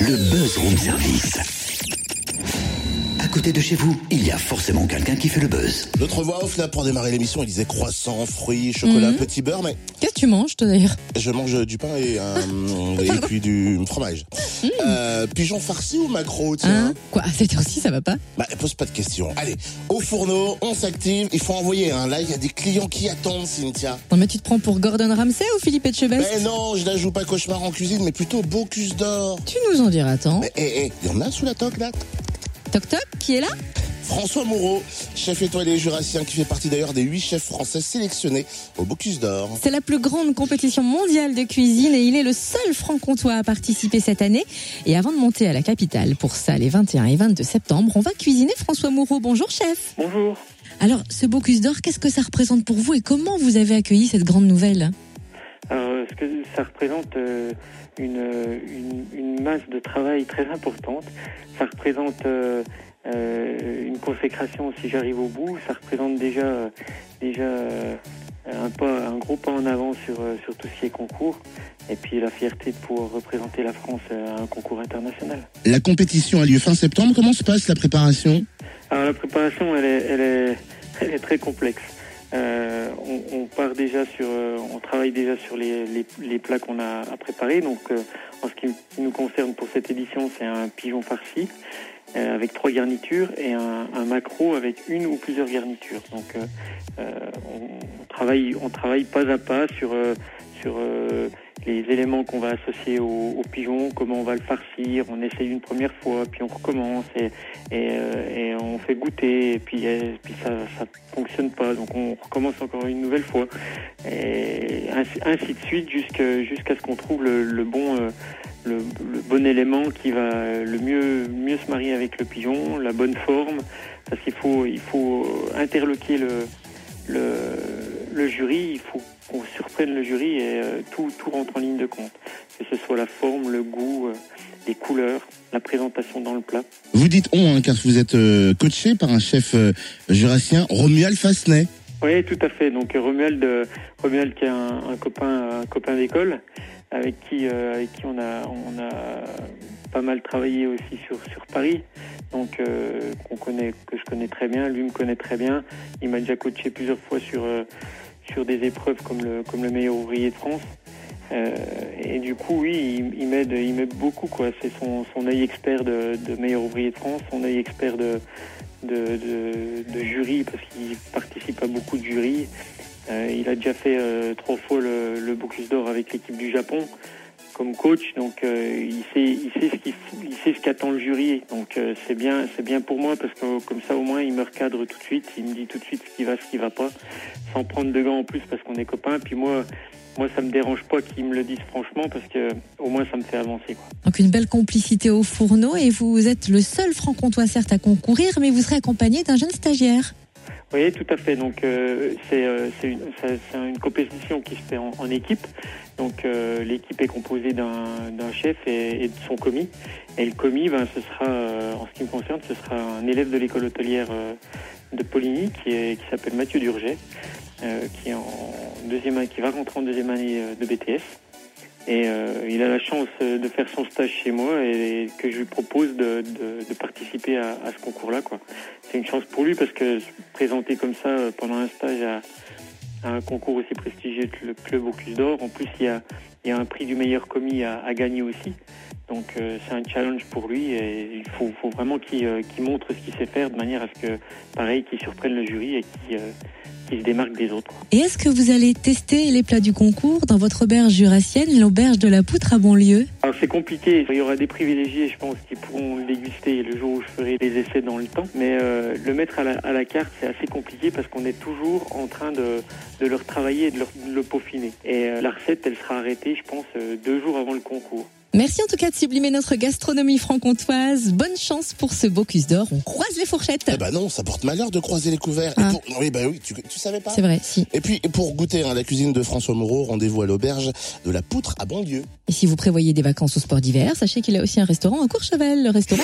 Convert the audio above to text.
le buzz room service. À côté de chez vous, il y a forcément quelqu'un qui fait le buzz. Notre voix off là pour démarrer l'émission, il disait croissant, fruits, chocolat, Mhm. petit beurre, mais tu manges, toi, d'ailleurs je mange du pain et, euh, et puis du fromage. Euh, pigeon farci ou macro, tiens Hein Quoi À cette heure-ci, ça va pas? Bah, pose pas de questions. Allez, au fourneau, on s'active. Il faut envoyer. Hein. Là, il y a des clients qui attendent, Cynthia. Non, mais tu te prends pour Gordon Ramsay ou Philippe Etchebest? Mais non, je la joue pas cauchemar en cuisine, mais plutôt Bocuse d'or. Tu nous en diras tant. Mais hé, hé, il y en a sous la toque là Toc toc, qui est là? François Moreau, chef étoilé jurassien qui fait partie d'ailleurs des huit chefs français sélectionnés au Bocuse d'or. C'est la plus grande compétition mondiale de cuisine et il est le seul franc-comtois à participer cette année. Et avant de monter à la capitale, pour ça, les 21 et 22 septembre, on va cuisiner François Moreau. Bonjour, chef. Bonjour. Alors, ce Bocuse d'or, qu'est-ce que ça représente pour vous et comment vous avez accueilli cette grande nouvelle? Alors, ce que ça représente euh, une, une, une masse de travail très importante? Ça représente euh, une consécration si j'arrive au bout. Ça représente déjà, euh, déjà euh, un, pas, un gros pas en avant sur, euh, sur tout ce qui est concours. Et puis la fierté de pouvoir représenter la France à un concours international. La compétition a lieu fin septembre. Comment se passe la préparation? Alors la préparation, elle est, elle est, elle est très complexe. Euh, on, part déjà sur, euh, on travaille déjà sur les, plats qu'on a à préparer. Donc, euh, en ce qui nous concerne pour cette édition, c'est un pigeon farci avec trois garnitures et un, un macro avec une ou plusieurs garnitures. Donc, on, travaille, on travaille pas à pas sur sur euh, les éléments qu'on va associer au, pigeon, comment on va le farcir. On essaye une première fois, puis on recommence et, euh, on fait goûter, et puis, ça ça fonctionne pas, donc on recommence encore une nouvelle fois, et ainsi, de suite jusqu'à ce qu'on trouve le, bon euh, le, bon élément qui va le mieux se marier avec le pigeon, la bonne forme, parce qu'il faut interloquer le jury, il faut qu'on surprenne le jury et euh, tout, tout rentre en ligne de compte. Que ce soit la forme, le goût, euh, les couleurs, la présentation dans le plat. Vous dites on, hein, car vous êtes euh, coaché par un chef euh, jurassien, Romuald Fassenet. Oui, tout à fait. Donc Romuald, euh, Romuald qui est un, un copain, un copain d'école, avec qui, euh, avec qui on a, on a pas mal travaillé aussi sur sur Paris. Donc euh, qu'on connaît, que je connais très bien. Lui me connaît très bien. Il m'a déjà coaché plusieurs fois sur euh, sur des épreuves comme le comme le meilleur ouvrier de France. Euh, et du coup, oui, il, m'aide, il m'aide beaucoup, quoi. C'est son, son œil expert de, meilleur ouvrier de France, son œil expert de, de, jury, parce qu'il participe à beaucoup de jurys. Euh, il a déjà fait euh, trois fois le, le d'Or avec l'équipe du Japon comme coach, donc euh, il sait, il sait ce qu'il, il sait ce qu'attend le jury. Donc euh, c'est bien, c'est bien pour moi parce que comme ça au moins il me recadre tout de suite, il me dit tout de suite ce qui va, ce qui va pas, sans prendre de gants en plus parce qu'on est copains. Puis moi, moi ça me dérange pas qu'ils me le disent franchement parce que au moins ça me fait avancer. Donc une belle complicité au fourneau et vous êtes le seul franc-comtois certes à concourir, mais vous serez accompagné d'un jeune stagiaire. Oui, tout à fait. Donc euh, c'est euh, c'est une, compétition qui se fait en, équipe. Donc euh, l'équipe est composée d'un chef et, de son commis. Et le commis, ben, ce sera, en ce qui me concerne, ce sera un élève de l'école hôtelière de Poligny qui s'appelle Mathieu Durget, qui est en deuxième qui va rentrer en deuxième année de BTS. Et euh, il a la chance de faire son stage chez moi et que je lui propose de, participer à, ce concours-là. C'est une chance pour lui parce que se présenter comme ça euh, pendant un stage à, un concours aussi prestigieux que le Club Bocuse d'Or, en plus il y a, un prix du meilleur commis à, gagner aussi. Donc euh, c'est un challenge pour lui et il faut, vraiment qu'il qu'il montre ce qu'il sait faire de manière à ce que, pareil, qu'il surprenne le jury et qu'il qu'il se démarque des autres. Et est-ce que vous allez tester les plats du concours dans votre auberge jurassienne, l'auberge de la Poutre à Bonlieu Alors c'est compliqué, il y aura des privilégiés je pense qui pourront le déguster le jour où je ferai les essais dans le temps, mais euh, le mettre à la, à la carte c'est assez compliqué parce qu'on est toujours en train de, de le retravailler et de, leur- de le peaufiner. Et euh, la recette elle sera arrêtée je pense euh, deux jours avant le concours. Merci en tout cas de sublimer notre gastronomie franc-comtoise. Bonne chance pour ce Bocuse d'or. On croise les fourchettes. Eh ben non, ça porte malheur de croiser les couverts. Et Ah. pour- Oui, bah oui, tu, tu savais pas C'est vrai, si. Et puis, pour goûter hein, la cuisine de François Moreau, rendez-vous à l'auberge de la Poutre à Bonlieu. Et si vous prévoyez des vacances au sport d'hiver, sachez qu'il a aussi un restaurant à Courchevel, le restaurant.